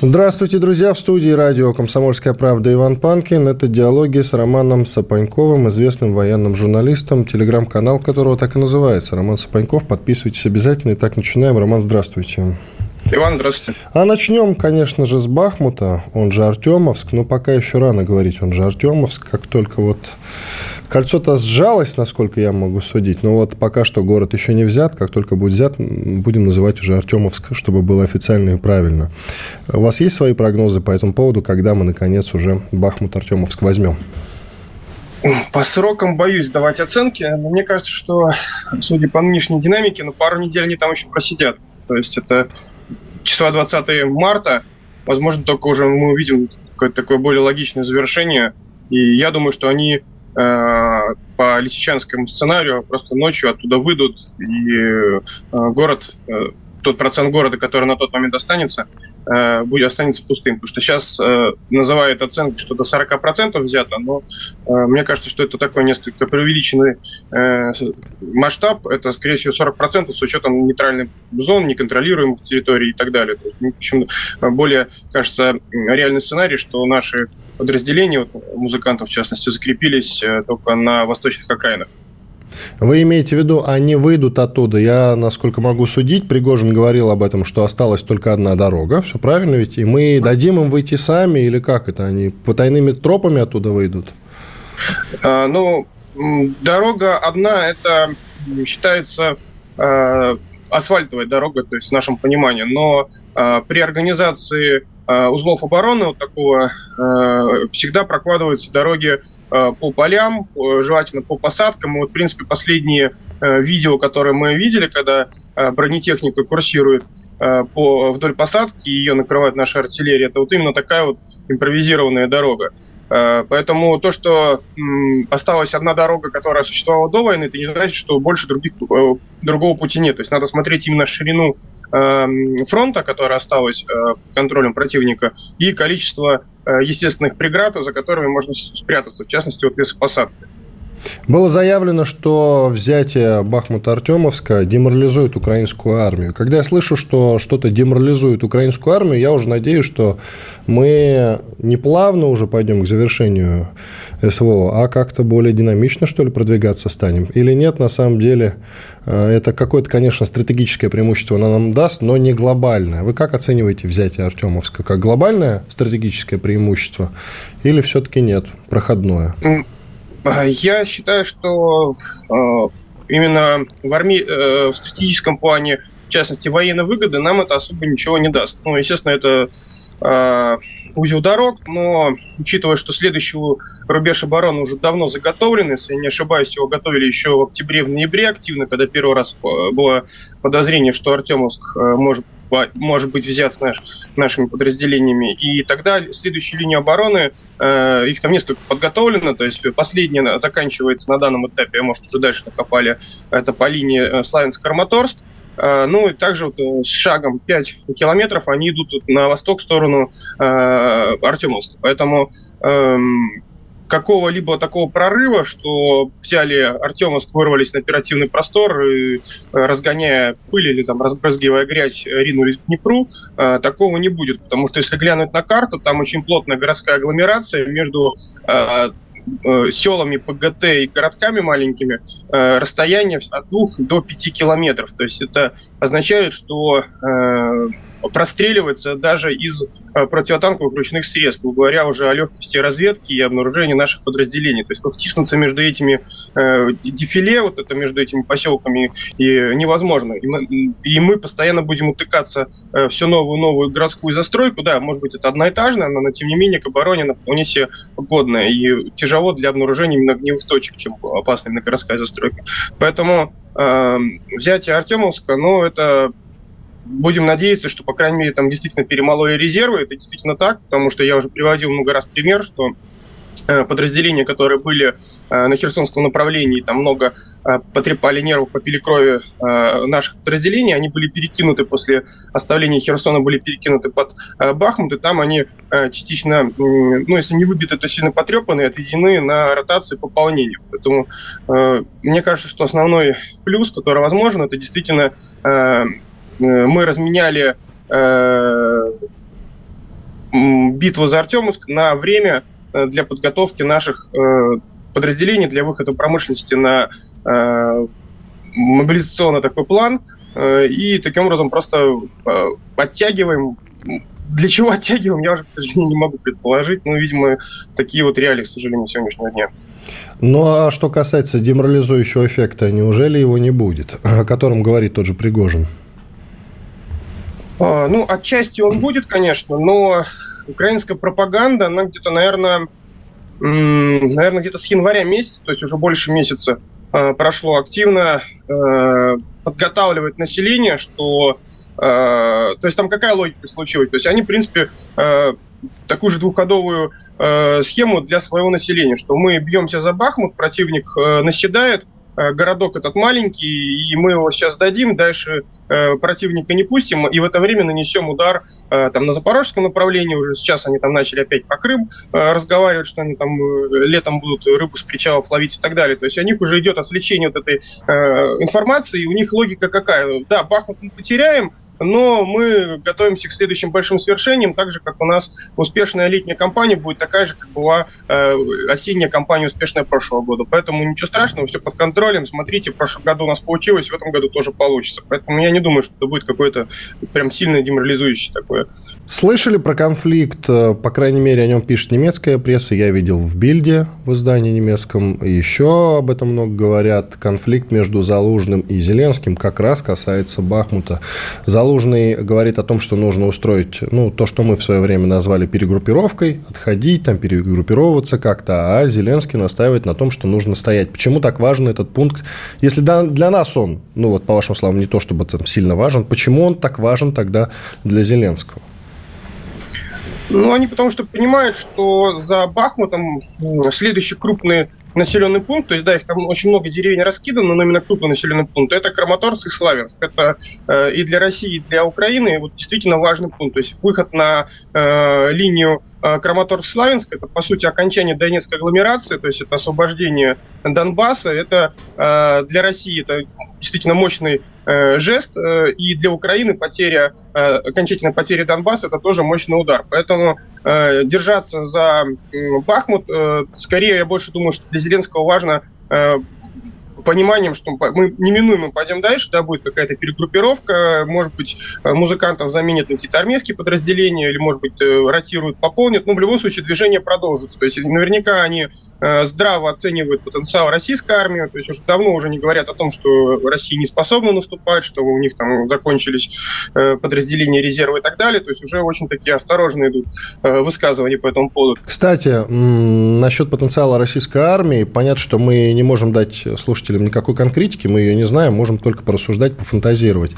Здравствуйте, друзья! В студии радио «Комсомольская правда» Иван Панкин. Это диалоги с Романом Сапаньковым, известным военным журналистом, телеграм-канал которого так и называется. Роман Сапаньков. Подписывайтесь обязательно. Итак, начинаем. Роман, здравствуйте. Иван, здравствуйте. А начнем, конечно же, с Бахмута, он же Артемовск, но пока еще рано говорить, он же Артемовск, как только вот кольцо-то сжалось, насколько я могу судить, но вот пока что город еще не взят, как только будет взят, будем называть уже Артемовск, чтобы было официально и правильно. У вас есть свои прогнозы по этому поводу, когда мы, наконец, уже Бахмут-Артемовск возьмем? По срокам боюсь давать оценки, но мне кажется, что, судя по нынешней динамике, ну, пару недель они там еще просидят. То есть это числа 20 марта, возможно, только уже мы увидим какое-то такое более логичное завершение. И я думаю, что они э, по лисичанскому сценарию просто ночью оттуда выйдут, и э, город э, тот процент города, который на тот момент останется, э, будет останется пустым. Потому что сейчас э, называют оценки, что до 40% взято, но э, мне кажется, что это такой несколько преувеличенный масштаб. Это, скорее всего, 40% с учетом нейтральных зон, неконтролируемых территорий и так далее. То есть, ну, почему более, кажется, реальный сценарий, что наши подразделения, вот, музыкантов в частности, закрепились только на восточных окраинах. Вы имеете в виду, они выйдут оттуда? Я, насколько могу судить, Пригожин говорил об этом, что осталась только одна дорога. Все правильно ведь? И мы дадим им выйти сами или как это? Они потайными тропами оттуда выйдут? А, ну, дорога одна, это считается а, асфальтовая дорога, то есть в нашем понимании. Но а, при организации а, узлов обороны вот такого а, всегда прокладываются дороги а, по полям, желательно по посадкам. И вот, в принципе, последние а, видео, которые мы видели, когда а, бронетехника курсирует по, вдоль посадки, ее накрывает наша артиллерия, это вот именно такая вот импровизированная дорога. А, поэтому то, что осталась одна дорога, которая существовала до войны, это не значит, что больше других, э, другого пути нет. То есть надо смотреть именно ширину эм, фронта, которая осталась э, контролем противника, и количество э, естественных преград, за которыми можно спрятаться, в частности, вот лесопосадки. Было заявлено, что взятие Бахмута-Артемовска деморализует украинскую армию. Когда я слышу, что что-то деморализует украинскую армию, я уже надеюсь, что мы не плавно уже пойдем к завершению СВО, а как-то более динамично, что ли, продвигаться станем. Или нет, на самом деле, э, это какое-то, конечно, стратегическое преимущество оно нам даст, но не глобальное. Вы как оцениваете взятие Артемовска? Как глобальное стратегическое преимущество или все-таки нет, проходное? А, я считаю, что а, именно в, армии, э, в стратегическом плане, в частности, военной выгоды, нам это особо ничего не даст. Ну, естественно, это узел дорог, но учитывая, что следующий рубеж обороны уже давно заготовлен, если не ошибаюсь, его готовили еще в октябре, в ноябре активно, когда первый раз было подозрение, что Артемовск может может быть взят наш, нашими подразделениями. И тогда следующая линия обороны, э, их там несколько подготовлено, то есть последняя заканчивается на данном этапе, а может уже дальше накопали, это по линии э, Славянск-Краматорск. Э, ну и также вот э, с шагом 5 километров они идут на восток в сторону э, Артемовска. Поэтому э, какого-либо такого прорыва, что взяли Артемовск, вырвались на оперативный простор, и, э, разгоняя пыль или там разбрызгивая грязь, ринулись к Днепру, э, такого не будет. Потому что если глянуть на карту, там очень плотная городская агломерация между э, селами ПГТ и городками маленькими расстояние от 2 до 5 километров. То есть это означает, что простреливается даже из э, противотанковых ручных средств, говоря уже о легкости разведки и обнаружении наших подразделений. То есть втиснуться между этими э, дефиле, вот это между этими поселками и невозможно. И мы, и мы постоянно будем утыкаться э, все новую новую городскую застройку. Да, может быть, это одноэтажная, но, но тем не менее к обороне она вполне себе годная и тяжело для обнаружения именно огневых точек, чем опасная городская застройка. Поэтому э, взятие Артемовска, ну, это будем надеяться, что, по крайней мере, там действительно перемололи резервы. Это действительно так, потому что я уже приводил много раз пример, что Э, подразделения, которые были э, на Херсонском направлении, там много э, потрепали нервов, попили крови наших подразделений, они были перекинуты после оставления Херсона, были перекинуты под Бахмут, и там они частично, ну, если не выбиты, то сильно потрепаны, отведены на ротацию пополнения. Поэтому мне кажется, что основной плюс, который возможен, это действительно мы разменяли битву за Артемовск на время Э, для подготовки наших э, подразделений для выхода промышленности на э, мобилизационный такой план. И таким образом просто оттягиваем для чего оттягиваем, я уже, к сожалению, не могу предположить. Но, видимо, такие вот реалии, к сожалению, сегодняшнего дня. Ну, а что касается деморализующего эффекта, неужели его не будет, о котором говорит тот же Пригожин? А, ну, отчасти он будет, конечно, но украинская пропаганда, она где-то, наверное, наверное, где-то с января месяца, то есть уже больше месяца а, прошло активно, а, подготавливает население, что... То есть там какая логика случилась? То есть они, в принципе, такую же двухходовую схему для своего населения, что мы бьемся за Бахмут, противник наседает, городок этот маленький, и мы его сейчас дадим, дальше э, противника не пустим, и в это время нанесем удар э, там на запорожском направлении, уже сейчас они там начали опять по Крым э, разговаривать, что они там э, летом будут рыбу с причалов ловить и так далее. То есть у них уже идет отвлечение от этой э, информации, и у них логика какая? Да, Бахмут мы потеряем, но мы готовимся к следующим большим свершениям, так же, как у нас успешная летняя кампания будет такая же, как была э, осенняя кампания успешная прошлого года. Поэтому ничего страшного, все под контролем. Смотрите, в прошлом году у нас получилось, в этом году тоже получится. Поэтому я не думаю, что это будет какое-то прям сильно деморализующее такое. Слышали про конфликт, э, по крайней мере, о нем пишет немецкая пресса, я видел в Бильде, в издании немецком, еще об этом много говорят. Конфликт между Залужным и Зеленским как раз касается Бахмута. Залужный говорит о том, что нужно устроить ну, то, что мы в свое время назвали перегруппировкой, отходить, там, перегруппироваться как-то, а Зеленский настаивает на том, что нужно стоять. Почему так важен этот пункт? Если для нас он, ну вот по вашим словам, не то чтобы там сильно важен, почему он так важен тогда для Зеленского? Ну, они потому что понимают, что за Бахмутом следующий крупный населенный пункт, то есть, да, их там очень много деревень раскидано, но именно крупный населенный пункт, это Краматорск и Славянск. Это э, и для России, и для Украины вот, действительно важный пункт. То есть выход на э, линию э, Краматорск-Славянск, это, по сути, окончание Донецкой агломерации, то есть это освобождение Донбасса, это э, для России это действительно мощный э, жест, э, и для Украины потеря, э, окончательная потеря Донбасса – это тоже мощный удар. Поэтому э, держаться за э, Бахмут, э, скорее, я больше думаю, что для Зеленского важно э, пониманием, что мы неминуемо пойдем дальше, да, будет какая-то перегруппировка, может быть, э, музыкантов заменят на какие-то армейские подразделения, или, может быть, э, ротируют, пополнят. Но в любом случае движение продолжится. То есть наверняка они э, здраво оценивают потенциал российской армии, то есть уже давно уже не говорят о том, что Россия не способна наступать, что у них там закончились подразделения резерва и так далее. То есть уже очень такие осторожные идут высказывания по этому поводу. Кстати, насчет потенциала российской армии, понятно, что мы не можем дать слушателям слушателям никакой конкретики, мы ее не знаем, можем только порассуждать, пофантазировать.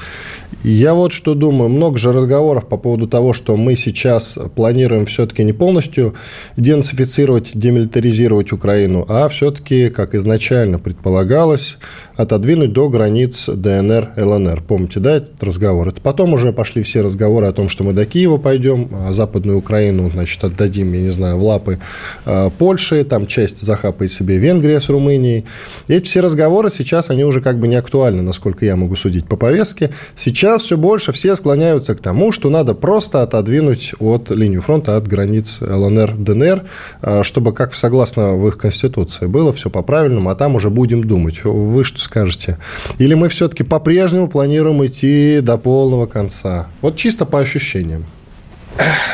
Я вот что думаю, много же разговоров по поводу того, что мы сейчас планируем все-таки не полностью денацифицировать, демилитаризировать Украину, а все-таки, как изначально предполагалось, отодвинуть до границ ДНР, ЛНР. Помните, да, этот разговор? Это потом уже пошли все разговоры о том, что мы до Киева пойдем, а Западную Украину, значит, отдадим, я не знаю, в лапы э, Польши, там часть захапает себе Венгрия с Румынией. Эти все разговоры сейчас, они уже как бы не актуальны, насколько я могу судить по повестке. Сейчас все больше все склоняются к тому, что надо просто отодвинуть от линию фронта, от границ ЛНР, ДНР, э, чтобы, как согласно в их конституции, было все по-правильному, а там уже будем думать. Вы что скажете? Или мы все-таки по-прежнему планируем идти до полного конца? Вот чисто по ощущениям.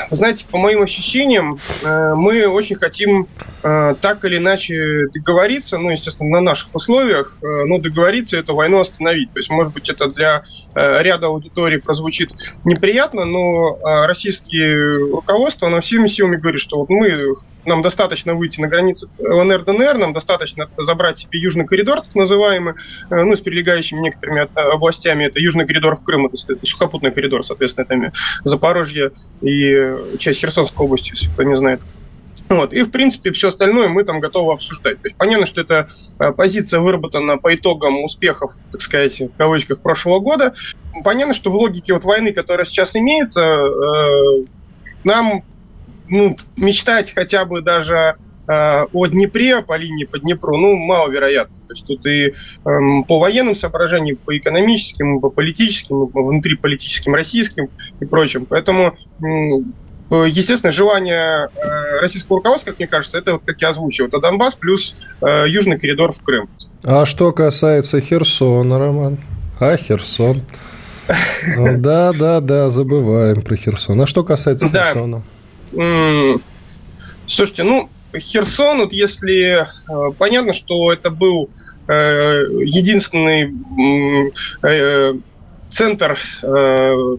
Вы знаете, по моим ощущениям, э, мы очень хотим э, так или иначе договориться, ну, естественно, на наших условиях, э, но договориться эту войну остановить. То есть, может быть, это для ряда аудиторий прозвучит неприятно, но российские руководство, оно всеми силами говорит, что вот мы нам достаточно выйти на границы ЛНР, ДНР, нам достаточно забрать себе южный коридор, так называемый, ну, с прилегающими некоторыми областями. Это южный коридор в Крым, это сухопутный коридор, соответственно, это Запорожье и и часть Херсонской области, если кто не знает. Вот. И, в принципе, все остальное мы там готовы обсуждать. То есть понятно, что эта э, позиция выработана по итогам успехов, так сказать, в кавычках, прошлого года. Понятно, что в логике вот войны, которая сейчас имеется, э, нам ну, мечтать хотя бы даже о Днепре по линии по Днепру, ну, маловероятно. То есть тут и эм, по военным соображениям, по экономическим, по политическим, по внутриполитическим, российским и прочим. Поэтому Естественно, желание э, российского руководства, как мне кажется, это, как я озвучил, это Донбасс плюс э, южный коридор в Крым. А что касается Херсона, Роман? А Херсон? Да, да, да, забываем про Херсон. А что касается Херсона? Слушайте, ну, Херсон, вот если э, понятно, что это был э, единственный э, центр, э,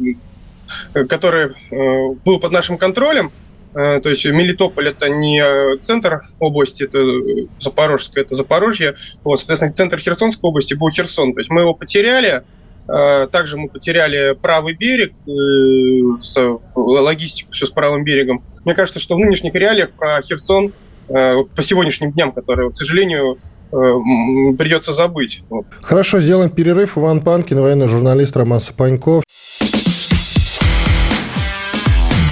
который э, был под нашим контролем, э, то есть Мелитополь это не центр области, это Запорожская, это Запорожье. Вот, соответственно, центр Херсонской области был Херсон. То есть мы его потеряли, Э, также мы потеряли правый берег, э, логистику все с правым берегом. Мне кажется, что в нынешних реалиях про Херсон э, по сегодняшним дням, которые, к сожалению, придется забыть. Хорошо, сделаем перерыв. Иван Панкин, военный журналист Роман Сапаньков.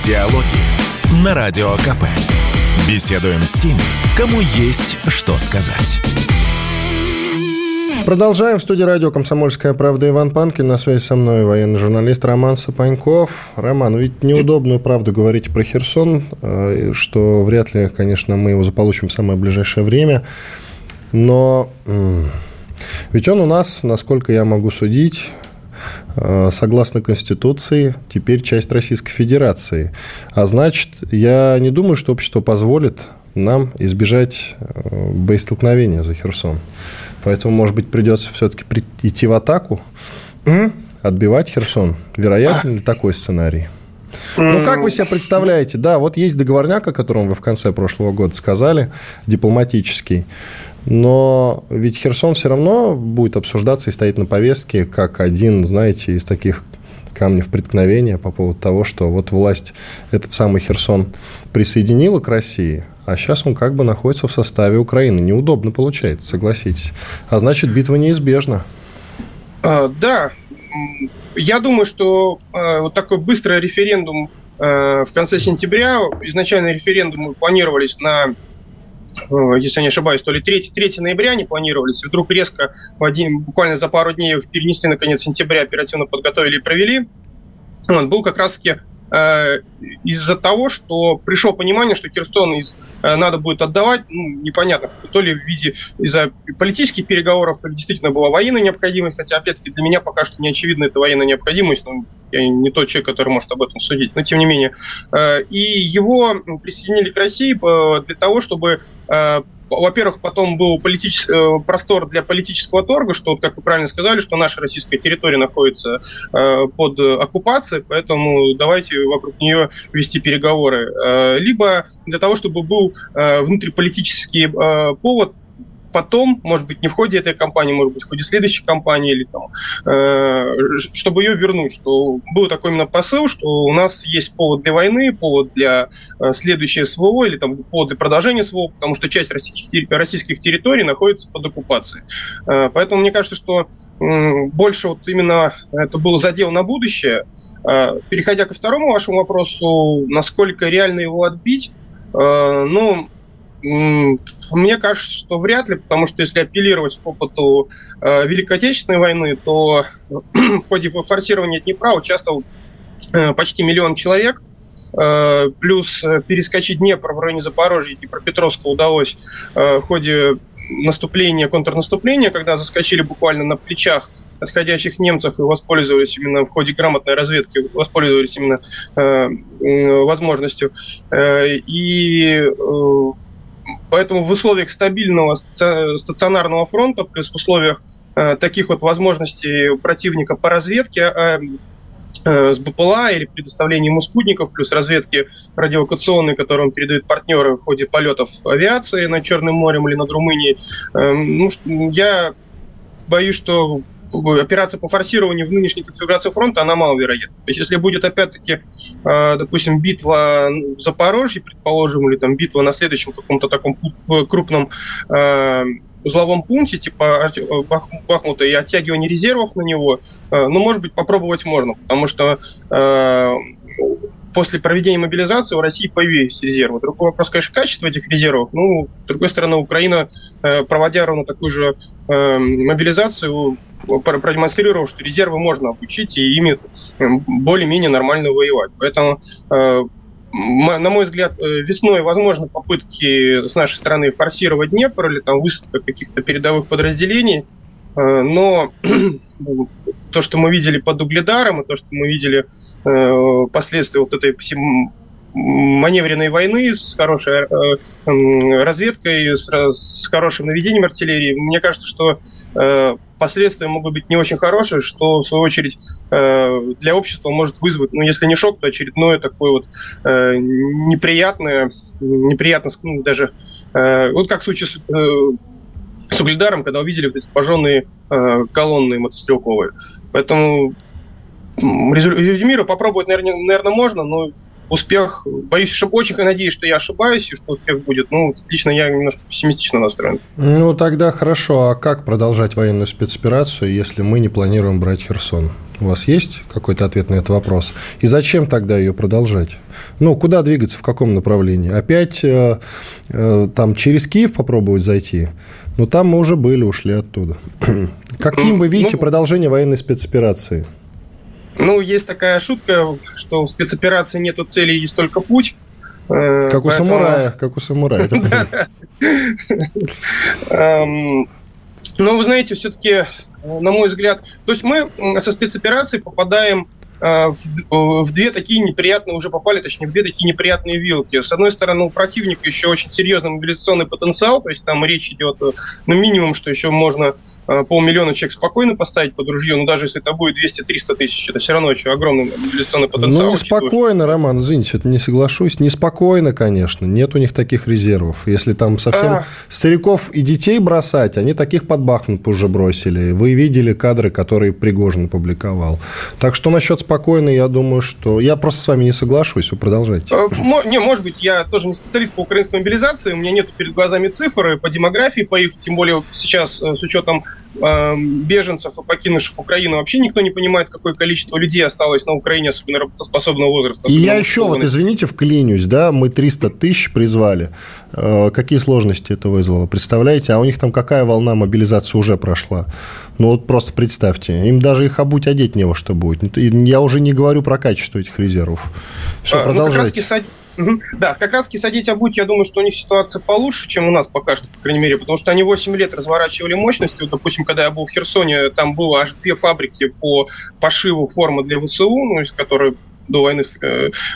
Диалоги на Радио КП. Беседуем с теми, кому есть что сказать. Продолжаем. В студии радио «Комсомольская правда» Иван Панкин. На связи со мной военный журналист Роман Сапаньков. Роман, ведь неудобную правду говорить про Херсон, э, что вряд ли, конечно, мы его заполучим в самое ближайшее время. Но ведь он у нас, насколько я могу судить, э, согласно Конституции, теперь часть Российской Федерации. А значит, я не думаю, что общество позволит нам избежать э, боестолкновения за Херсон. Поэтому, может быть, придется все-таки идти в атаку, отбивать Херсон. Вероятно ли такой сценарий? Ну, как вы себе представляете? Да, вот есть договорняк, о котором вы в конце прошлого года сказали, дипломатический. Но ведь Херсон все равно будет обсуждаться и стоит на повестке как один, знаете, из таких камнев преткновения по поводу того, что вот власть этот самый Херсон присоединила к России, а сейчас он как бы находится в составе Украины. Неудобно получается, согласитесь. А значит, битва неизбежна. А, да. Я думаю, что а, вот такой быстрый референдум а, в конце сентября, изначально референдумы планировались на если я не ошибаюсь, то ли 3, 3 ноября они планировались, и вдруг резко в один, буквально за пару дней их перенесли на конец сентября, оперативно подготовили и провели. Он был как раз-таки из-за того, что пришло понимание, что Херсон из, э, надо будет отдавать, ну, непонятно, то ли в виде из-за политических переговоров, то ли действительно была военная необходимость, хотя, опять-таки, для меня пока что не очевидна эта военная необходимость, но я не тот человек, который может об этом судить, но тем не менее. Э, и его присоединили к России для того, чтобы во-первых, потом был политичес... Э, простор для политического торга, что, как вы правильно сказали, что наша российская территория находится э, под оккупацией, поэтому давайте вокруг нее вести переговоры. Э, либо для того, чтобы был внутриполитический повод потом, может быть, не в ходе этой кампании, может быть, в ходе следующей кампании, или там, э, чтобы ее вернуть, что был такой именно посыл, что у нас есть повод для войны, повод для э, следующей СВО, или там повод для продолжения СВО, потому что часть российских, российских территорий находится под оккупацией. Э, поэтому мне кажется, что э, больше вот именно это был задел на будущее. Э, переходя ко второму вашему вопросу, насколько реально его отбить, э, ну, мне кажется, что вряд ли, потому что если апеллировать к опыту э, Великой Отечественной войны, то в ходе форсирования Днепра участвовал э, почти миллион человек, э, плюс э, перескочить Днепр в районе Запорожья и Днепропетровска удалось э, в ходе наступления, контрнаступления, когда заскочили буквально на плечах отходящих немцев и воспользовались именно в ходе грамотной разведки, воспользовались именно возможностью. И Поэтому в условиях стабильного стационарного фронта, плюс в условиях э, таких вот возможностей противника по разведке, э, э, с БПЛА или предоставлении ему спутников, плюс разведки радиолокационной, которую он передает партнеры в ходе полетов авиации над Черным морем или над Румынией. Э, ну, я боюсь, что операция по форсированию в нынешней конфигурации фронта, она маловероятна. То есть, если будет, опять-таки, э, допустим, битва в Запорожье, предположим, или там битва на следующем каком-то таком крупном э, узловом пункте, типа Бахмута, и оттягивание резервов на него, э, ну, может быть, попробовать можно, потому что после проведения мобилизации у России появились резервы. Другой вопрос, конечно, качество этих резервов. Ну, с другой стороны, Украина, проводя ровно такую же мобилизацию, продемонстрировал, что резервы можно обучить и ими более-менее нормально воевать. Поэтому э, на мой взгляд, э, весной возможны попытки с нашей стороны форсировать Днепр или там высадка каких-то передовых подразделений, э, но то, что мы видели под Угледаром, и то, что мы видели последствия вот этой маневренной войны с хорошей э, разведкой, с, хорошим наведением артиллерии. Мне кажется, что э, последствия могут быть не очень хорошие, что, в свою очередь, э, для общества может вызвать, ну, если не шок, то очередное такое вот неприятное, неприятно, ну, даже, вот как в случае с, с Угледаром, когда увидели вот эти пожженные колонны мотострелковые. Поэтому резюмирую, попробовать, наверное, наверное, можно, но успех, боюсь, что очень надеюсь, что я ошибаюсь, и что успех будет. Ну, лично я немножко пессимистично настроен. Ну, тогда хорошо. А как продолжать военную спецоперацию, если мы не планируем брать Херсон? У вас есть какой-то ответ на этот вопрос? И зачем тогда ее продолжать? Ну, куда двигаться, в каком направлении? Опять э, э, там через Киев попробовать зайти? Ну, там мы уже были, ушли оттуда. Каким вы видите ну, продолжение военной спецоперации? Ну, есть такая шутка, что в спецоперации нету цели, есть только путь. Э, как у самурая, как у самурая. Эм, но вы знаете, все-таки, на мой взгляд, то есть мы со спецоперацией попадаем э, в, в две такие неприятные, уже попали, точнее, в две такие неприятные вилки. С одной стороны, у противника еще очень серьезный мобилизационный потенциал, то есть там речь идет, ну, минимум, что еще можно Э, полмиллиона человек спокойно поставить под ружье, но даже если это будет 200-300 тысяч, это все равно очень огромный мобилизационный потенциал. Ну, неспокойно, Роман, извините, это не соглашусь. Неспокойно, конечно. Нет у них таких резервов. Если там совсем а... стариков и детей бросать, они таких под Бахмут уже бросили. Вы видели кадры, которые Пригожин публиковал. Так что насчет спокойно, я думаю, что... Я просто с вами не соглашусь, вы продолжайте. Э, не, может быть, я тоже не специалист по украинской мобилизации, у меня нет перед глазами цифры по демографии, по их, тем более сейчас э, с учетом Эм, беженцев и покинувших Украину. Вообще никто не понимает, какое количество людей осталось на Украине, особенно работоспособного возраста. И я еще, вот извините, вклинюсь, да, мы 300 тысяч призвали. Э, какие сложности это вызвало? Представляете? А у них там какая волна мобилизации уже прошла? Ну вот просто представьте, им даже их обуть одеть не во что будет. Я уже не говорю про качество этих резервов. Все, а, продолжайте. Ну, как да, как раз садить обуть, я думаю, что у них ситуация получше, чем у нас пока что, по крайней мере, потому что они 8 лет разворачивали мощности. Вот, допустим, когда я был в Херсоне, там было аж две фабрики по пошиву формы для ВСУ, ну, которые до войны э,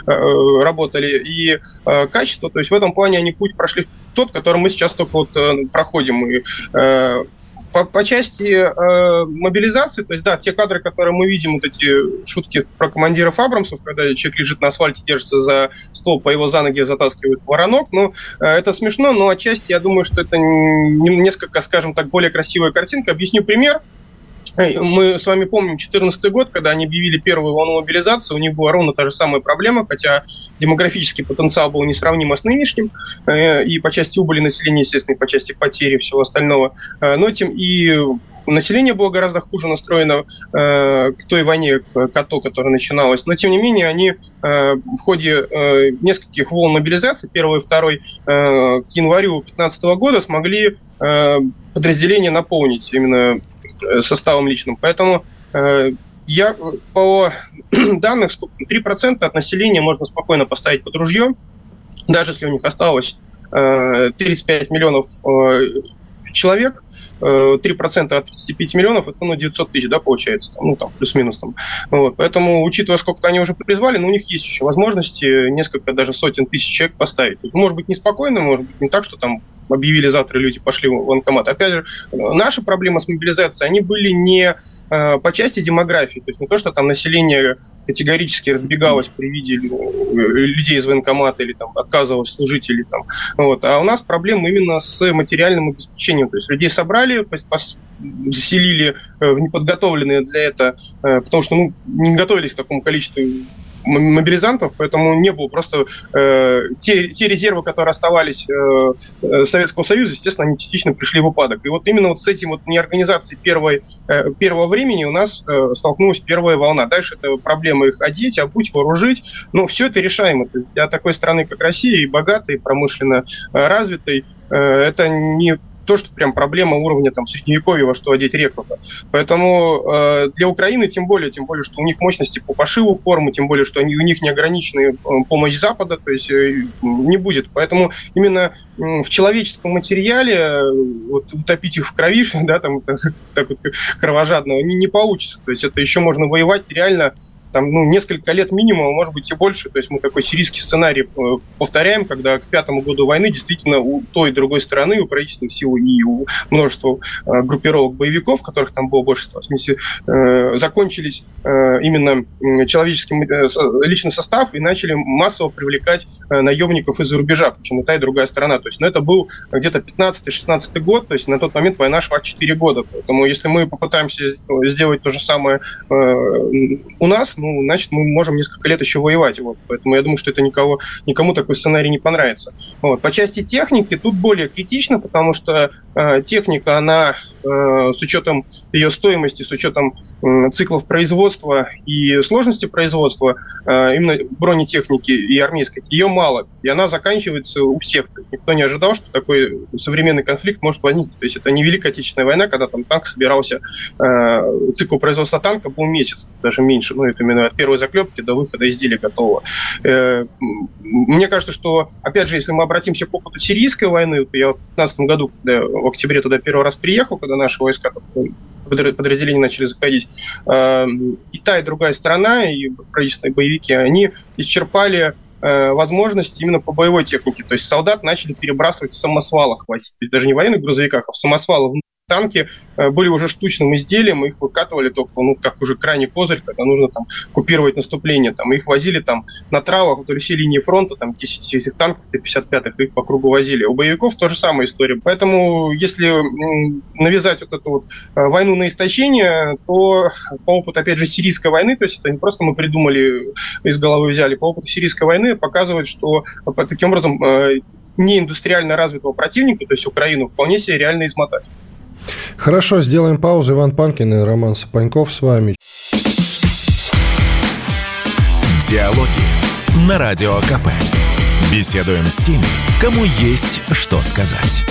э, работали, и э, качество. То есть в этом плане они путь прошли тот, который мы сейчас только вот э, проходим. И, э, по, по части э, мобилизации, то есть, да, те кадры, которые мы видим, вот эти шутки про командиров Абрамсов, когда человек лежит на асфальте, держится за стол, по его за ноги затаскивают воронок, ну, э, это смешно, но отчасти я думаю, что это несколько, скажем так, более красивая картинка. Объясню пример. Мы с вами помним 2014 год, когда они объявили первую волну мобилизации, у них была ровно та же самая проблема, хотя демографический потенциал был несравнимо с нынешним, э, и по части убыли населения, естественно, и по части потери и всего остального. Э, но тем и население было гораздо хуже настроено э, к той войне, к КАТО, которая начиналась. Но, тем не менее, они в ходе нескольких волн мобилизации, первой и второй, к январю 2015 года смогли подразделение наполнить именно Э, составом личным. Поэтому э, я по данным, 3% от населения можно спокойно поставить под ружье, даже если у них осталось 35 э, миллионов человек, 3% от 35 миллионов, это ну, 900 тысяч, да, получается, там, ну, там, плюс-минус. Там. Вот. Поэтому, учитывая, сколько они уже призвали, ну, у них есть еще возможности несколько, даже сотен тысяч человек поставить. может быть, неспокойно, может быть, не так, что там объявили завтра, люди пошли в военкомат. Опять же, наши проблемы с мобилизацией, они были не Э, по части демографии, то есть не то, что там население категорически разбегалось при виде э, людей из военкомата или там отказывалось служить, или там, вот, а у нас проблемы именно с материальным обеспечением, то есть людей собрали, заселили э, в неподготовленные для этого, потому что ну, не готовились к такому количеству мобилизантов, поэтому не было просто э, те, те резервы, которые оставались э, э, Советского Союза, естественно, они частично пришли в упадок. И вот именно вот с этим вот неорганизацией первой, э, первого времени у нас э, столкнулась первая волна. Дальше это проблема их одеть, обуть, вооружить. Но все это решаемо. То есть для такой страны, как Россия, и богатой, и промышленно э, развитой, э, это не то, что прям проблема уровня там средневековья, во что одеть рекрута. Поэтому э, для Украины тем более, тем более, что у них мощности по пошиву формы, тем более, что они, у них неограниченная э, помощь Запада, то есть э, не будет. Поэтому именно э, в человеческом материале э, вот, утопить их в крови, да, там так, так вот кровожадно, не, не получится. То есть это еще можно воевать реально там, ну, несколько лет минимум, а может быть и больше. То есть мы такой сирийский сценарий э, повторяем, когда к пятому году войны действительно у той и другой стороны, у правительственных сил и у множества э, группировок боевиков, которых там было больше 180, э, закончились именно человеческим личный состав и начали массово привлекать наемников из-за рубежа, причем и та, и другая сторона. То есть, ну, это был где-то 15-16 год, то есть на тот момент война шла 4 года. Поэтому если мы попытаемся сделать то же самое у нас, ну, значит, мы можем несколько лет еще воевать. Вот. Поэтому я думаю, что это никого, никому такой сценарий не понравится. Вот. По части техники тут более критично, потому что э, техника, она э, с учетом ее стоимости, с учетом э, циклов производства и сложности производства, э, именно бронетехники и армейской, ее мало. И она заканчивается у всех. То есть никто не ожидал, что такой современный конфликт может возникнуть. То есть это не Великая Отечественная война, когда там танк собирался, э, цикл производства танка был месяц, даже меньше. Ну, это именно от первой заклепки до выхода изделия готового. Э, мне кажется, что, опять же, если мы обратимся к опыту сирийской войны, то я в 2015 году, когда в октябре туда первый раз приехал, когда наши войска подразделения начали заходить, э, и та, и другая сторона, и правительственные боевики, они исчерпали э, возможности именно по боевой технике. То есть солдат начали перебрасывать в самосвалах. То есть даже не в военных грузовиках, а в самосвалах танки э, были уже штучным изделием, их выкатывали только, ну, как уже крайний козырь, когда нужно там купировать наступление, там, их возили там на травах вдоль всей линии фронта, там, 10 этих танков Т-55, их по кругу возили. У боевиков тоже самая история. Поэтому, если навязать вот эту вот э, войну на истощение, то по опыту, опять же, сирийской войны, то есть это не просто мы придумали, из головы взяли, по опыту сирийской войны показывает, что э, таким образом не индустриально развитого противника, то есть Украину, вполне себе реально измотать. Хорошо, сделаем паузу. Иван Панкин и Роман Сапаньков с вами. Диалоги на Радио КП. Беседуем с теми, кому есть что сказать.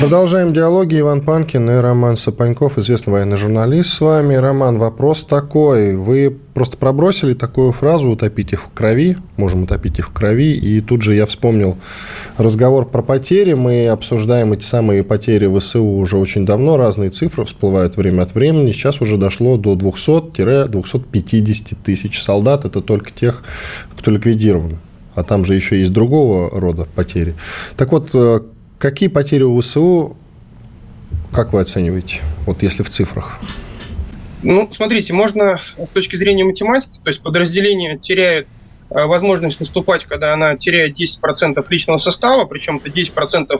Продолжаем диалоги. Иван Панкин и Роман Сапаньков, известный военный журналист с вами. Роман, вопрос такой. Вы просто пробросили такую фразу «утопить их в крови». Можем утопить их в крови. И тут же я вспомнил разговор про потери. Мы обсуждаем эти самые потери ВСУ уже очень давно. Разные цифры всплывают время от времени. Сейчас уже дошло до 200-250 тысяч солдат. Это только тех, кто ликвидирован. А там же еще есть другого рода потери. Так вот, э, Какие потери у ВСУ, как вы оцениваете, вот если в цифрах? Ну, смотрите, можно с точки зрения математики, то есть подразделение теряет э, возможность наступать, когда она теряет 10% личного состава, причем это 10%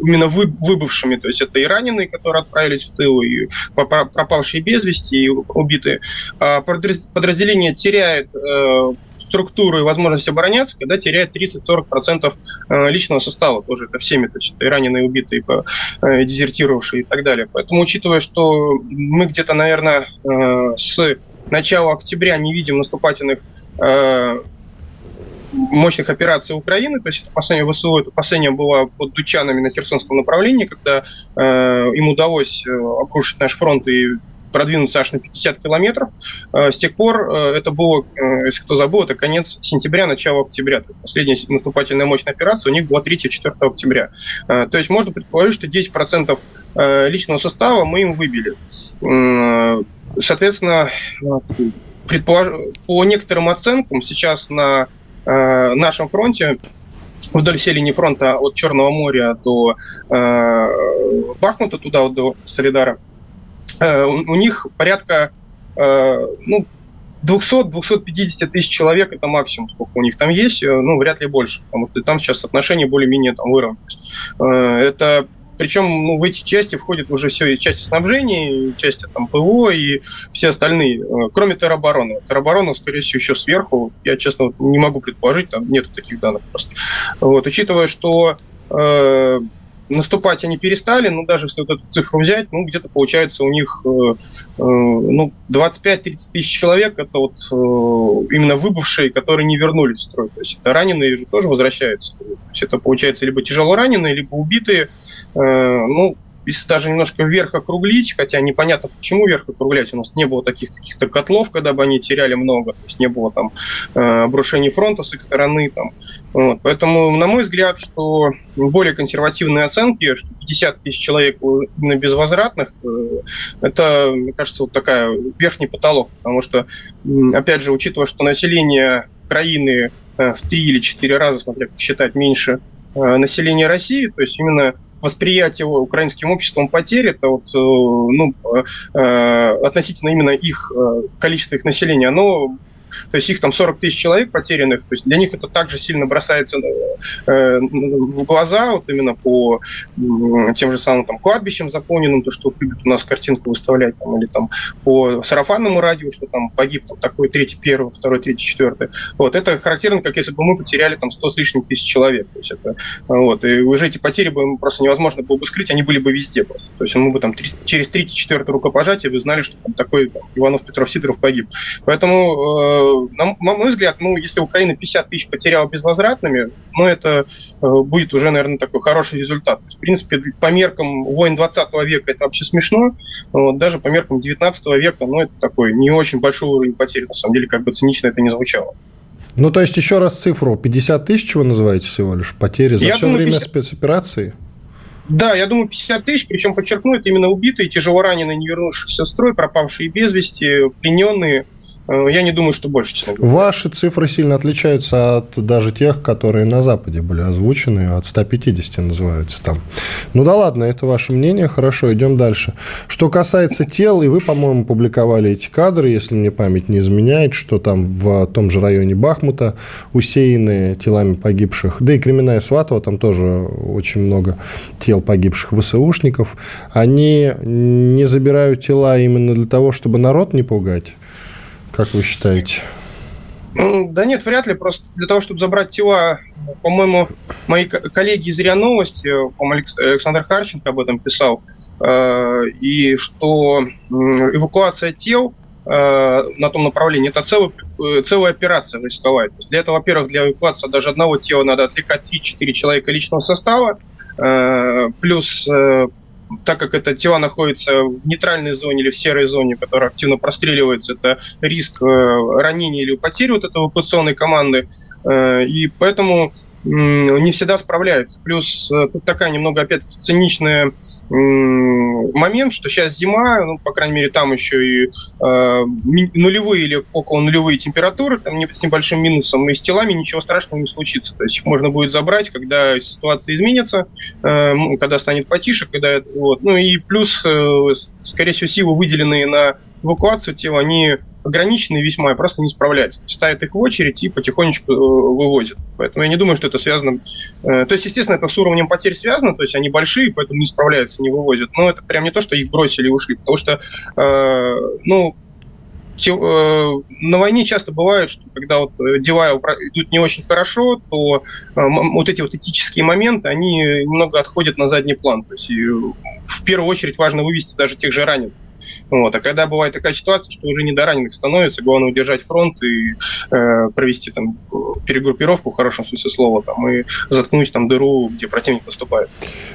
именно вы, выбывшими, то есть это и раненые, которые отправились в тыл, и пропавшие без вести, и убитые. А подразделение теряет э, структуру и возможность обороняться, когда теряет 30-40% э, личного состава, тоже это всеми, то есть и раненые, убитые, э, дезертировавшие и так далее. Поэтому, учитывая, что мы где-то, наверное, э, с начала октября не видим наступательных мощных операций Украины, то есть это последнее ВСУ, это последнее было под Дучанами на Херсонском направлении, когда э, им удалось обрушить наш фронт и продвинуться аж на 50 километров. С тех пор это было, если кто забыл, это конец сентября, начало октября. То есть последняя наступательная мощная операция у них была 3-4 октября. То есть можно предположить, что 10% личного состава мы им выбили. Соответственно, предполож... по некоторым оценкам сейчас на э, нашем фронте вдоль всей линии фронта от Черного моря до э, Бахмута, туда вот до Солидара, э, у, у них порядка э, ну, 200-250 тысяч человек это максимум, сколько у них там есть, э, ну, вряд ли больше, потому что там сейчас отношения более-менее там выровнялись. Э, это причем ну, в эти части входят уже все и части снабжения, и части там, ПВО и все остальные, э, кроме теробороны. Тероборона, скорее всего, еще сверху. Я, честно, не могу предположить, там нет таких данных просто. Вот, учитывая, что э, наступать они перестали, ну, даже если вот эту цифру взять, ну, где-то получается у них э, э, ну, 25-30 тысяч человек, это вот э, именно выбывшие, которые не вернулись в строй. То есть это раненые же тоже возвращаются. То есть это получается либо тяжело раненые, либо убитые, Э, ну, если даже немножко вверх округлить, хотя непонятно, почему вверх округлять, у нас не было таких каких-то котлов, когда бы они теряли много, то есть не было там э, обрушений фронта с их стороны. Там. Вот. Поэтому, на мой взгляд, что более консервативные оценки, что 50 тысяч человек именно безвозвратных, э, это, мне кажется, вот такая верхний потолок, потому что, опять же, учитывая, что население Украины в три или четыре раза, смотря как считать, меньше населения России, то есть именно восприятие украинским обществом потерь, это вот, э, ну, э, относительно именно их э, количества их населения, оно то есть их там 40 тысяч человек потерянных, то есть для них это также сильно бросается э, в глаза, вот именно по тем же самым там кладбищам заполненным, то, что любят у нас картинку выставлять, там, или там по сарафанному радио, что там погиб там, такой третий, первый, второй, третий, четвертый. Вот, это характерно, как если бы мы потеряли там 100 с лишним тысяч человек. То есть это, вот, и уже эти потери бы просто невозможно было бы скрыть, они были бы везде просто. То есть мы бы там через третий, четвертый рукопожатие вы знали, что там такой там, Иванов, Петров, Сидоров погиб. Поэтому на, мой взгляд, ну, если Украина 50 тысяч потеряла безвозвратными, ну, это э, будет уже, наверное, такой хороший результат. есть, в принципе, по меркам войн 20 века это вообще смешно, вот, даже по меркам 19 века, ну, это такой не очень большой уровень потерь, на самом деле, как бы цинично это не звучало. Ну, то есть, еще раз цифру, 50 тысяч вы называете всего лишь потери за Я все думаю, время 50... спецоперации? Да, я думаю, 50 тысяч, причем подчеркну, это именно убитые, тяжело раненые, не вернувшиеся в строй, пропавшие без вести, плененные – я не думаю, что больше, честно говоря. Ваши цифры сильно отличаются от даже тех, которые на Западе были озвучены, от 150 называются там. Ну да ладно, это ваше мнение, хорошо, идем дальше. Что касается тел, и вы, по-моему, публиковали эти кадры, если мне память не изменяет, что там в том же районе Бахмута усеяны телами погибших, да и Кременная Сватова, там тоже очень много тел погибших ВСУшников. Они не забирают тела именно для того, чтобы народ не пугать? Как вы считаете? Да нет, вряд ли. Просто для того, чтобы забрать тела, по-моему, мои коллеги из РИА Новости, Александр Харченко об этом писал, э, и что эвакуация тел э, на том направлении, это целый, э, целая операция войсковая. Для этого, во-первых, для эвакуации даже одного тела надо отвлекать 3-4 человека личного состава, плюс так как это тела находятся в нейтральной зоне или в серой зоне, которая активно простреливается, это риск э, ранения или потери вот этой эвакуационной команды. Э, и поэтому не всегда справляются. Плюс э, тут такая немного, опять циничная момент, что сейчас зима, ну, по крайней мере, там еще и э, нулевые или около нулевые температуры, там с небольшим минусом, и с телами ничего страшного не случится. То есть их можно будет забрать, когда ситуация изменится, э, когда станет потише, когда вот. Ну и плюс, э, скорее всего, силы, выделенные на эвакуацию тел, они ограниченные весьма и просто не справляются. Ставят их в очередь и потихонечку э, вывозят. Поэтому я не думаю, что это связано... Э, то есть, естественно, это с уровнем потерь связано, то есть они большие, поэтому не справляются, не вывозят. Но это прям не то, что их бросили и ушли, потому что, э, ну, на войне часто бывает, что когда вот дела идут не очень хорошо, то вот эти вот этические моменты, они немного отходят на задний план. То есть первую очередь важно вывести даже тех же раненых. Вот. А когда бывает такая ситуация, что уже не до раненых становится, главное удержать фронт и э, провести там перегруппировку в хорошем смысле слова, там, и заткнуть там дыру, где противник наступает.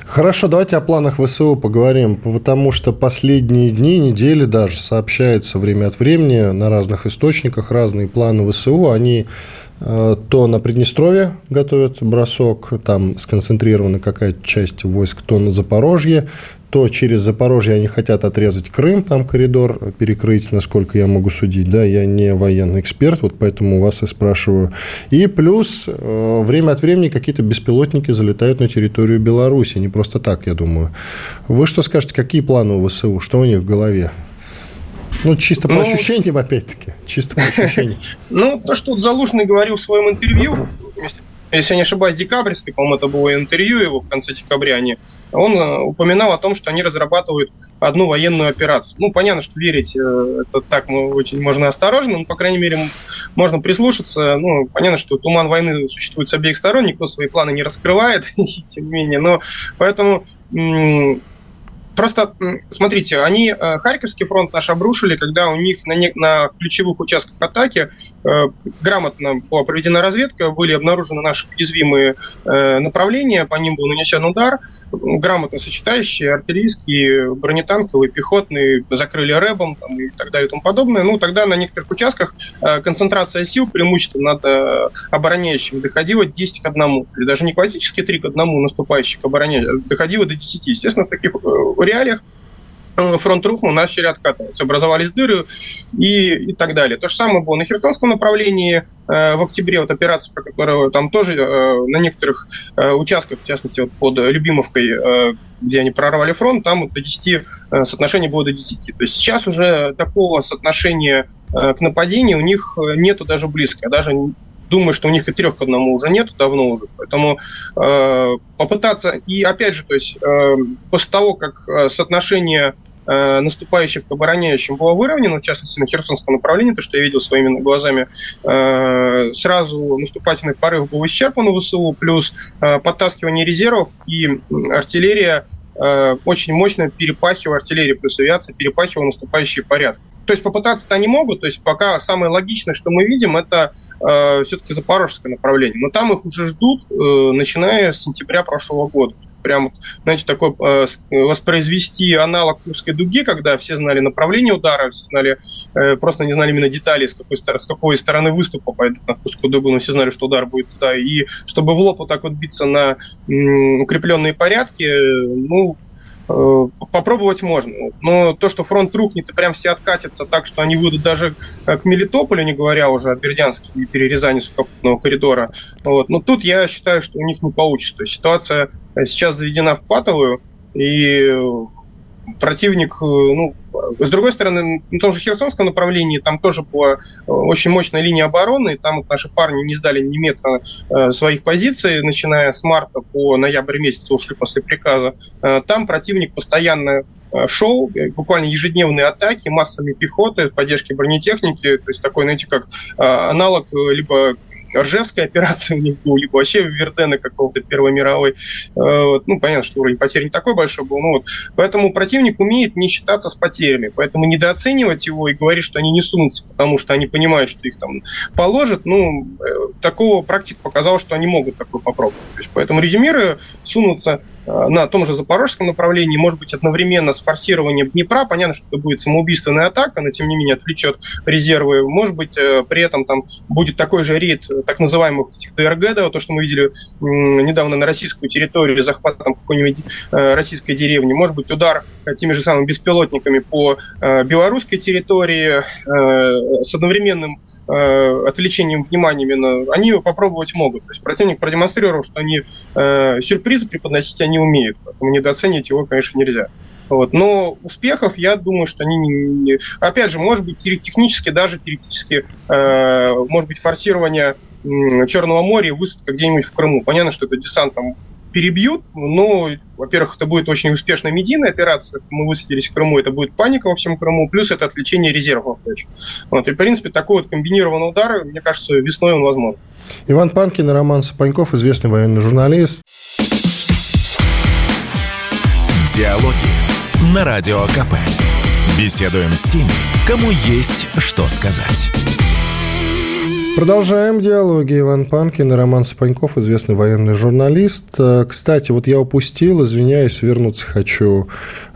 Хорошо, давайте о планах ВСУ поговорим, потому что последние дни, недели даже сообщается время от времени на разных источниках разные планы ВСУ, они э, то на Приднестровье готовят бросок, там сконцентрирована какая-то часть войск, то на Запорожье, то через Запорожье они хотят отрезать Крым, там коридор перекрыть, насколько я могу судить. Да, я не военный эксперт, вот поэтому вас и спрашиваю. И плюс э, время от времени какие-то беспилотники залетают на территорию Беларуси. Не просто так, я думаю. Вы что скажете, какие планы у ВСУ? Что у них в голове? Ну, чисто по ну, ощущениям, опять-таки. Чисто по ощущениям. Ну, то, что Залужный говорил в своем интервью, если я не ошибаюсь, декабрьской, по-моему, это было интервью его в конце декабря, они, он э, упоминал о том, что они разрабатывают одну военную операцию. Ну, понятно, что верить э, это так очень можно осторожно, но, по крайней мере, можно прислушаться. Ну, понятно, что туман войны существует с обеих сторон, никто свои планы не раскрывает, тем не менее, но поэтому Просто, смотрите, они э, Харьковский фронт наш обрушили, когда у них на, не, на ключевых участках атаки э, грамотно была проведена разведка, были обнаружены наши уязвимые э, направления, по ним был нанесен удар, грамотно сочетающие артиллерийские, бронетанковые, пехотные, закрыли рэбом там, и так далее и тому подобное. Ну, тогда на некоторых участках э, концентрация сил, преимущественно над э, обороняющими, доходила 10 к 1, или даже не классически 3 к 1 наступающих обороне, доходила до 10. Естественно, таких э, реалиях э, фронт рухнул, начали откатываться, образовались дыры и, и так далее. То же самое было на Херсонском направлении э, в октябре, вот операция, про которую там тоже э, на некоторых э, участках, в частности вот под Любимовкой, э, где они прорвали фронт, там вот до 10, э, соотношение было до 10. То есть сейчас уже такого соотношения э, к нападению у них нету даже близко, даже думаю, что у них и трех к одному уже нет, давно уже. Поэтому э, попытаться, и опять же, то есть э, после того, как э, соотношение э, наступающих к обороняющим было выровнено, в частности, на Херсонском направлении, то, что я видел своими глазами, э, сразу наступательный порыв был исчерпан у ВСУ, плюс э, подтаскивание резервов и артиллерия Э, очень мощно перепахивая артиллерию плюс авиация, перепахивая наступающие порядки. То есть попытаться-то они могут, то есть пока самое логичное, что мы видим, это э, все-таки запорожское направление. Но там их уже ждут, э, начиная с сентября прошлого года прям, знаете, такой э, воспроизвести аналог Курской дуги, когда все знали направление удара, все знали, э, просто не знали именно детали, с какой, с какой стороны выступа пойдут на Курскую дугу, но все знали, что удар будет туда. И чтобы в лоб вот так вот биться на м, укрепленные порядки, ну, попробовать можно. Но то, что фронт рухнет и прям все откатятся так, что они выйдут даже э, к Мелитополю, не говоря уже о Бердянске и перерезании сухопутного коридора, вот. но тут я считаю, что у них не получится. То есть ситуация э, сейчас заведена в патовую, и противник, э, ну, с другой стороны, на том же Херсонском направлении там тоже была э, очень мощная линия обороны, там наши парни не сдали ни метра э, своих позиций, начиная с марта по ноябрь месяц ушли после приказа. Там противник постоянно шел, буквально ежедневные атаки массами пехоты, поддержки бронетехники, то есть такой, знаете, как аналог либо Ржевская операция у них была, либо вообще Вердена какого-то Первой мировой. Э, ну, понятно, что уровень потерь не такой большой был. Ну, вот. Поэтому противник умеет не считаться с потерями. Поэтому недооценивать его и говорить, что они не сунутся, потому что они понимают, что их там положат, ну, э, такого практика показала, что они могут такое попробовать. То есть, поэтому резюмируя, сунуться э, на том же запорожском направлении, может быть, одновременно с форсированием Днепра. Понятно, что это будет самоубийственная атака, но тем не менее отвлечет резервы. Может быть, при этом там будет такой же рейд так называемых ДРГ, да, то, что мы видели недавно на российскую территорию, захватом какой-нибудь э, российской деревни, может быть, удар э, теми же самыми беспилотниками по э, белорусской территории с одновременным отвлечением внимания именно, они попробовать могут. То есть противник продемонстрировал, что они сюрпризы преподносить они умеют, поэтому недооценивать его, конечно, нельзя. Вот. Но успехов, я думаю, что они не... Опять же, может быть, технически, даже теоретически, э, может быть, форсирование Черного моря высадка где-нибудь в Крыму. Понятно, что это десант там перебьют, но, во-первых, это будет очень успешная медийная операция, что мы высадились в Крыму, это будет паника во всем Крыму, плюс это отвлечение резервов. Вот, и, в принципе, такой вот комбинированный удар, мне кажется, весной он возможен. Иван Панкин и Роман Сапаньков, известный военный журналист. Диалоги на Радио КП. Беседуем с теми, кому есть что сказать. Продолжаем диалоги. Иван Панкин и Роман Сапаньков, известный военный журналист. Э, кстати, вот я упустил, извиняюсь, вернуться хочу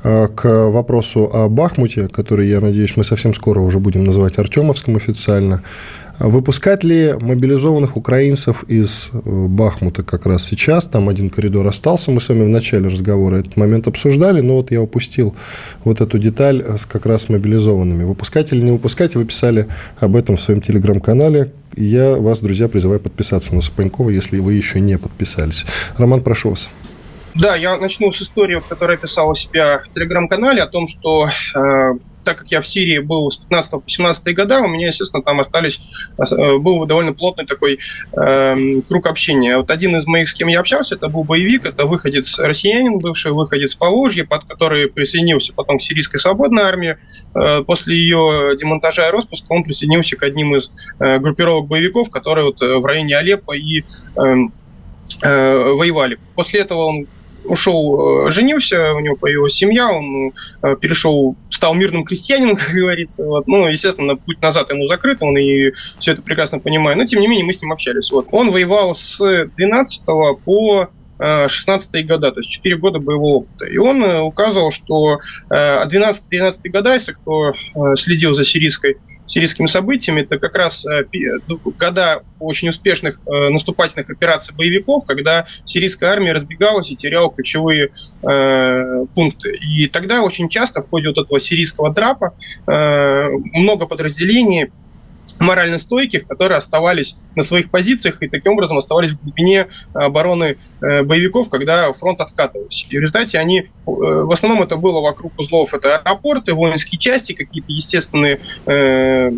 э, к вопросу о Бахмуте, который, я надеюсь, мы совсем скоро уже будем называть Артемовском официально. Выпускать ли мобилизованных украинцев из э, Бахмута как раз сейчас? Там один коридор остался. Мы с вами в начале разговора этот момент обсуждали, но вот я упустил вот эту деталь с как раз мобилизованными. Выпускать или не выпускать? Вы писали об этом в своем телеграм-канале. Я вас, друзья, призываю подписаться на Сапанькова, если вы еще не подписались. Роман, прошу вас. Да, я начну с истории, которая писала себя в телеграм-канале о том, что э, так как я в Сирии был с 15 по 17 года, у меня, естественно, там остались, э, был довольно плотный такой э, круг общения. Вот один из моих, с кем я общался, это был боевик, это выходец россиянин, бывший выходец Поволжья, под который присоединился потом к сирийской свободной армии. Э, после ее демонтажа и распуска он присоединился к одним из э, группировок боевиков, которые вот э, в районе Алеппо и э, э, воевали. После этого он ушел, э, женился, у него появилась семья, он э, перешел, стал мирным крестьянином, как говорится. Вот. Ну, естественно, путь назад ему закрыт, он и все это прекрасно понимает. Но, тем не менее, мы с ним общались. Вот. Он воевал с 12 по 16-е года, то есть 4 года боевого опыта. И он э, указывал, что 12-13 года, если кто следил за сирийской, сирийскими событиями, это как раз года очень успешных наступательных операций боевиков, когда сирийская армия разбегалась и теряла ключевые э, пункты. И тогда очень часто в ходе вот этого сирийского драпа э, много подразделений морально стойких, которые оставались на своих позициях и таким образом оставались в глубине обороны э, боевиков, когда фронт откатывался. И в результате они, э, в основном это было вокруг узлов, это аэропорты, воинские части, какие-то естественные э,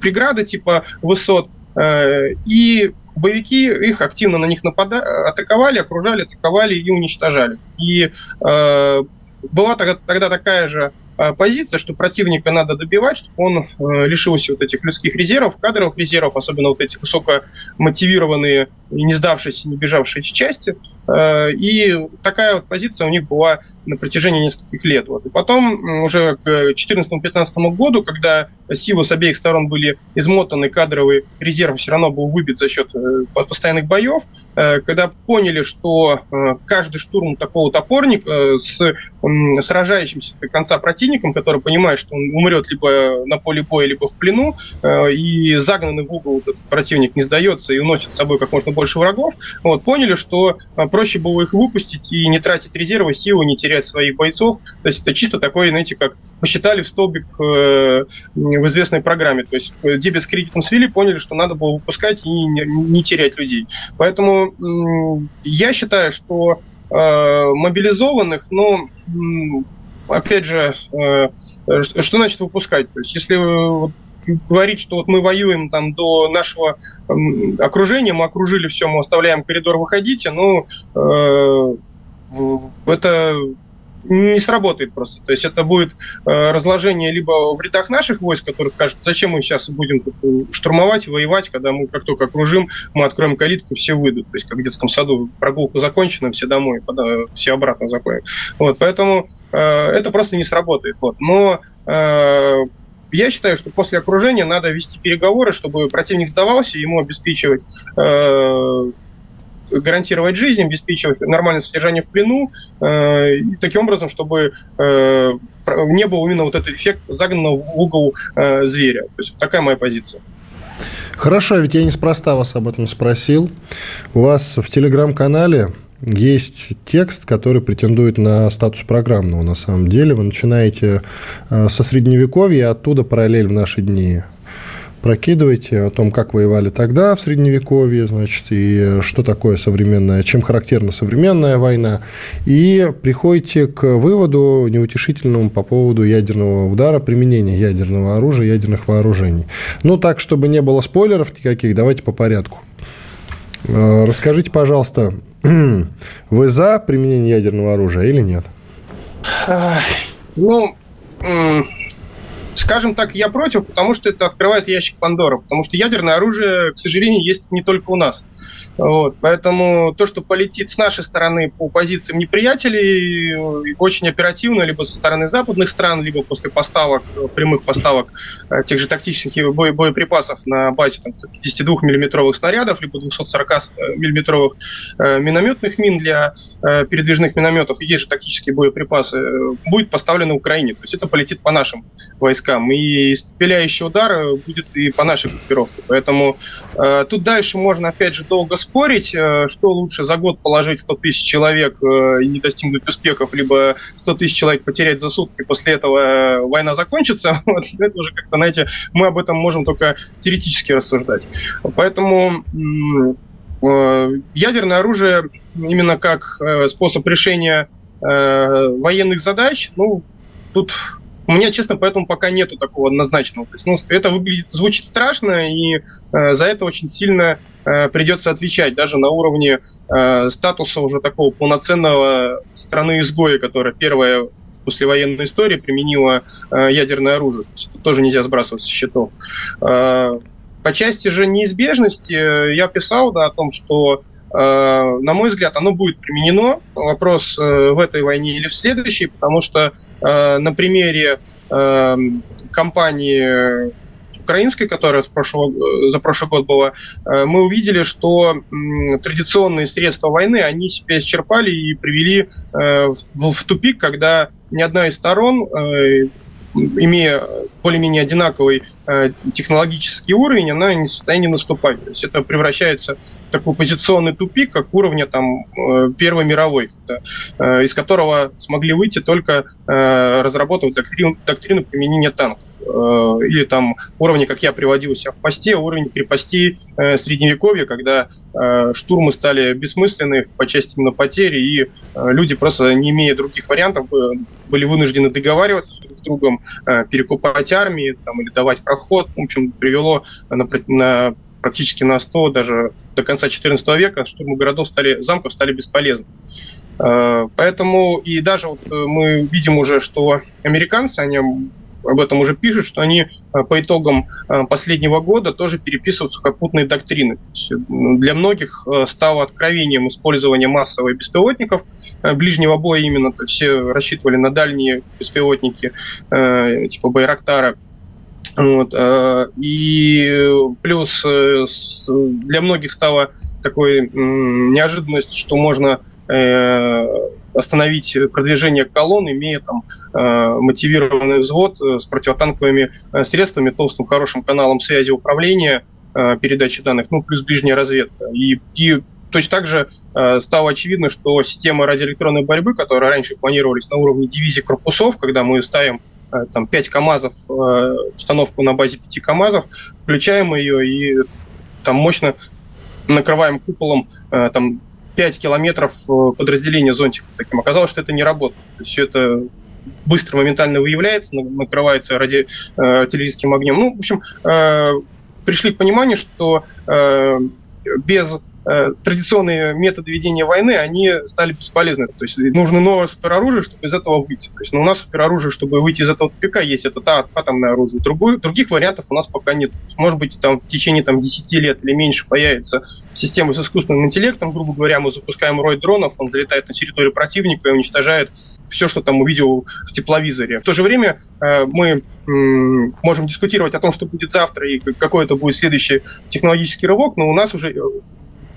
преграды типа высот, э, и боевики их активно на них напада... атаковали, окружали, атаковали и уничтожали. И э, была тогда, тогда такая же позиция, что противника надо добивать, чтобы он э, лишился вот этих людских резервов, кадровых резервов, особенно вот эти высокомотивированные, не сдавшиеся, не бежавшие части. Э, и такая вот позиция у них была на протяжении нескольких лет. Вот. И потом уже к 2014-2015 году, когда силы с обеих сторон были измотаны, кадровый резерв все равно был выбит за счет э, постоянных боев, когда поняли, что каждый штурм такого топорника с сражающимся до конца противника противником, который понимает, что он умрет либо на поле боя, либо в плену, э, и загнанный в угол этот противник не сдается и уносит с собой как можно больше врагов, вот, поняли, что э, проще было их выпустить и не тратить резервы, силы, не терять своих бойцов. То есть это чисто такое, знаете, как посчитали в столбик э, в известной программе. То есть дебет с кредитом свели, поняли, что надо было выпускать и не, терять людей. Поэтому я считаю, что мобилизованных, ну, опять же, э, что значит выпускать? То есть, если говорить, что вот мы воюем там до нашего окружения, мы окружили все, мы оставляем коридор, выходите, ну, э, это не сработает просто. То есть это будет э, разложение либо в рядах наших войск, которые скажут, зачем мы сейчас будем штурмовать, воевать, когда мы как только окружим, мы откроем калитку, все выйдут. То есть как в детском саду прогулка закончена, все домой, все обратно заходят. Вот, поэтому э, это просто не сработает. Вот. Но э, я считаю, что после окружения надо вести переговоры, чтобы противник сдавался, ему обеспечивать э, гарантировать жизнь, обеспечивать нормальное содержание в плену, э, таким образом, чтобы э, не был именно вот этот эффект загнанного в угол э, зверя. То есть такая моя позиция. Хорошо, ведь я неспроста вас об этом спросил. У вас в телеграм-канале есть текст, который претендует на статус программного на самом деле. Вы начинаете со средневековья, оттуда параллель в наши дни прокидывайте о том, как воевали тогда в Средневековье, значит, и что такое современная, чем характерна современная война, и приходите к выводу неутешительному по поводу ядерного удара, применения ядерного оружия, ядерных вооружений. Ну, так, чтобы не было спойлеров никаких, давайте по порядку. Э, расскажите, пожалуйста, вы за применение ядерного оружия или нет? Ну, Скажем так, я против, потому что это открывает ящик Пандора, потому что ядерное оружие, к сожалению, есть не только у нас. Вот, поэтому то, что полетит с нашей стороны по позициям неприятелей, очень оперативно, либо со стороны западных стран, либо после поставок, прямых поставок э, тех же тактических бо боеприпасов на базе там, 152 миллиметровых снарядов, либо 240 э, э, минометных мин для передвижных минометов, есть же тактические боеприпасы, будет поставлено Украине. То есть это полетит по нашим войскам. И испепеляющий удар будет и по нашей группировке. Поэтому э, тут дальше можно, опять же, долго спорить, э, что лучше за год положить 100 тысяч человек э, и не достигнуть успехов, либо 100 тысяч человек потерять за сутки, после этого э, война закончится. Вот, это уже как-то, знаете, мы об этом можем только теоретически рассуждать. Поэтому ядерное оружие именно как способ решения военных задач, ну, тут у меня, честно, поэтому пока нету такого однозначного. То ну, это выглядит, звучит страшно, и э, за это очень сильно э, придется отвечать, даже на уровне э, статуса уже такого полноценного страны-изгоя, которая первая послевоенной истории применила э, ядерное оружие. То есть это тоже нельзя сбрасывать со счетов. Э, по части же неизбежности э, я писал да, о том, что на мой взгляд, оно будет применено. Вопрос э, в этой войне или в следующей, потому что э, на примере компании украинской, которая с прошлого, за прошлый год была, мы увидели, что традиционные средства войны, они себя исчерпали и привели в тупик, когда ни одна из сторон имея более-менее одинаковый э, технологический уровень, она не в состоянии наступать. То есть это превращается в такой позиционный тупик, как уровня там, э, Первой мировой, э, из которого смогли выйти только э, разработав доктрину, доктрину применения танков. Или там уровни, как я приводил себя в посте, уровень крепостей Средневековья, когда штурмы стали бессмысленны по части именно потери, и люди просто, не имея других вариантов, были вынуждены договариваться друг с другом, перекупать армии там, или давать проход. В общем, привело на, на практически на 100, даже до конца XIV века штурмы городов стали, замков стали бесполезны. Э, поэтому и даже вот э, мы видим уже, что американцы, они об этом уже пишут, что они э, по итогам последнего года тоже переписывают сухопутные доктрины. Для многих стало откровением использование массовых беспилотников ближнего боя именно. Все рассчитывали на дальние беспилотники типа Байрактара вот. Э, и плюс э, для многих стало такой неожиданностью, что можно э, остановить продвижение колонн, имея там мотивированный взвод с противотанковыми средствами, толстым хорошим каналом связи управления, передачи данных, ну, плюс ближняя разведка. И, и Точно так же э, стало очевидно, что система радиоэлектронной борьбы, которые раньше планировались на уровне дивизий корпусов, когда мы ставим э, там 5 КАМАЗов, э, установку на базе 5 КАМАЗов, включаем ее и там мощно накрываем куполом э, там 5 километров э, подразделения зонтиков таким. Оказалось, что это не работает. Все это быстро, моментально выявляется, накрывается ради, э, артиллерийским огнем. Ну, в общем, э, пришли к пониманию, что э, без традиционные методы ведения войны, они стали бесполезны. То есть нужно новое супероружие, чтобы из этого выйти. То есть ну, у нас супероружие, чтобы выйти из этого тупика, есть это та, атомное оружие. Другой, других вариантов у нас пока нет. Может быть, там в течение там, 10 лет или меньше появится система с искусственным интеллектом. Грубо говоря, мы запускаем рой дронов, он залетает на территорию противника и уничтожает все, что там увидел в тепловизоре. В то же время э, мы можем дискутировать о том, что будет завтра и какой это будет следующий технологический рывок, но у нас уже э,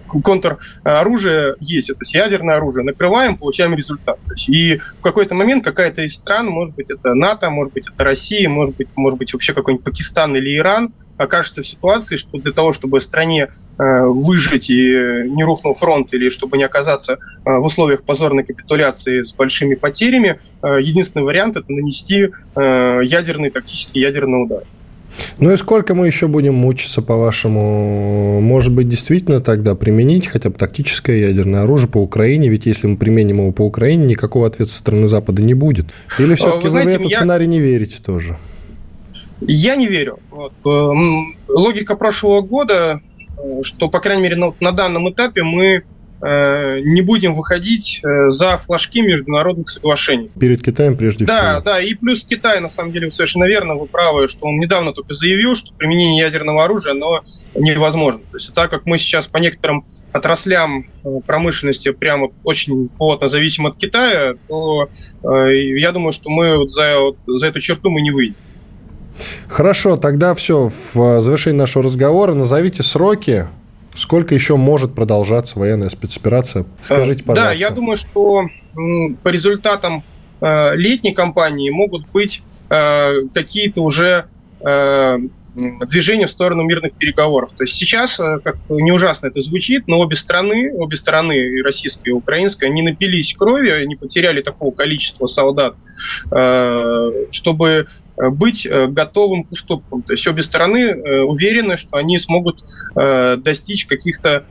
контроружие есть, то есть ядерное оружие, накрываем, получаем результат. То есть, и в какой-то момент какая-то из стран, может быть, это НАТО, может быть, это Россия, может быть, может быть вообще какой-нибудь Пакистан или Иран, окажется в ситуации, что для того, чтобы стране э, выжить и не рухнул фронт, или чтобы не оказаться э, в условиях позорной капитуляции с большими потерями, э, единственный вариант – это нанести э, ядерный, тактический ядерный удар. Ну и сколько мы еще будем мучиться, по-вашему? Может быть, действительно тогда применить хотя бы тактическое ядерное оружие по Украине? Ведь если мы применим его по Украине, никакого ответа со стороны Запада не будет. Или все-таки вы, знаете, вы в этот я... сценарий не верите тоже? Я не верю. Вот. Логика прошлого года, что, по крайней мере, на, на данном этапе мы Э, не будем выходить э, за флажки международных соглашений. Перед Китаем прежде да, всего. Да, да, и плюс Китай, на самом деле, вы совершенно верно, вы правы, что он недавно только заявил, что применение ядерного оружия, оно невозможно. То есть так как мы сейчас по некоторым отраслям э, промышленности прямо очень плотно зависим от Китая, то э, я думаю, что мы вот за, вот, за эту черту мы не выйдем. Хорошо, тогда все. В завершении нашего разговора назовите сроки, Сколько еще может продолжаться военная спецоперация? Скажите, пожалуйста. Да, я думаю, что по результатам э, летней кампании могут быть э, какие-то уже э, движения в сторону мирных переговоров. То есть сейчас, как не ужасно это звучит, но обе страны, обе страны, и российская, и украинская, не напились крови, не потеряли такого количества солдат, чтобы Э, быть э, готовым к уступкам. То есть обе стороны э, уверены, что они смогут достичь каких-то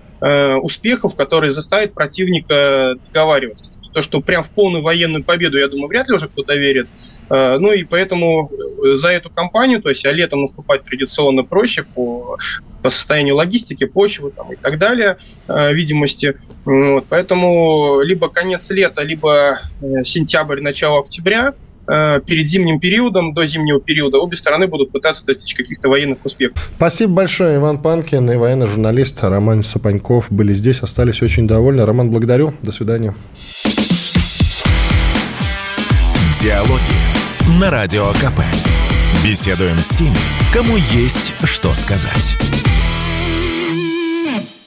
успехов, которые заставят противника договариваться. То, что прям в полную военную победу, я думаю, вряд ли уже кто-то верит. Ну и поэтому за эту кампанию, то есть а летом наступать традиционно проще по, по состоянию логистики, почвы там, и так далее, видимости. Вот, поэтому либо конец лета, либо сентябрь, начало октября – Э, перед зимним периодом, до зимнего периода, обе стороны будут пытаться достичь каких-то военных успехов. Спасибо большое, Иван Панкин и военный журналист Роман Сапаньков были здесь, остались очень довольны. Роман, благодарю. До свидания. Диалоги на Радио КП. Беседуем с теми, кому есть что сказать.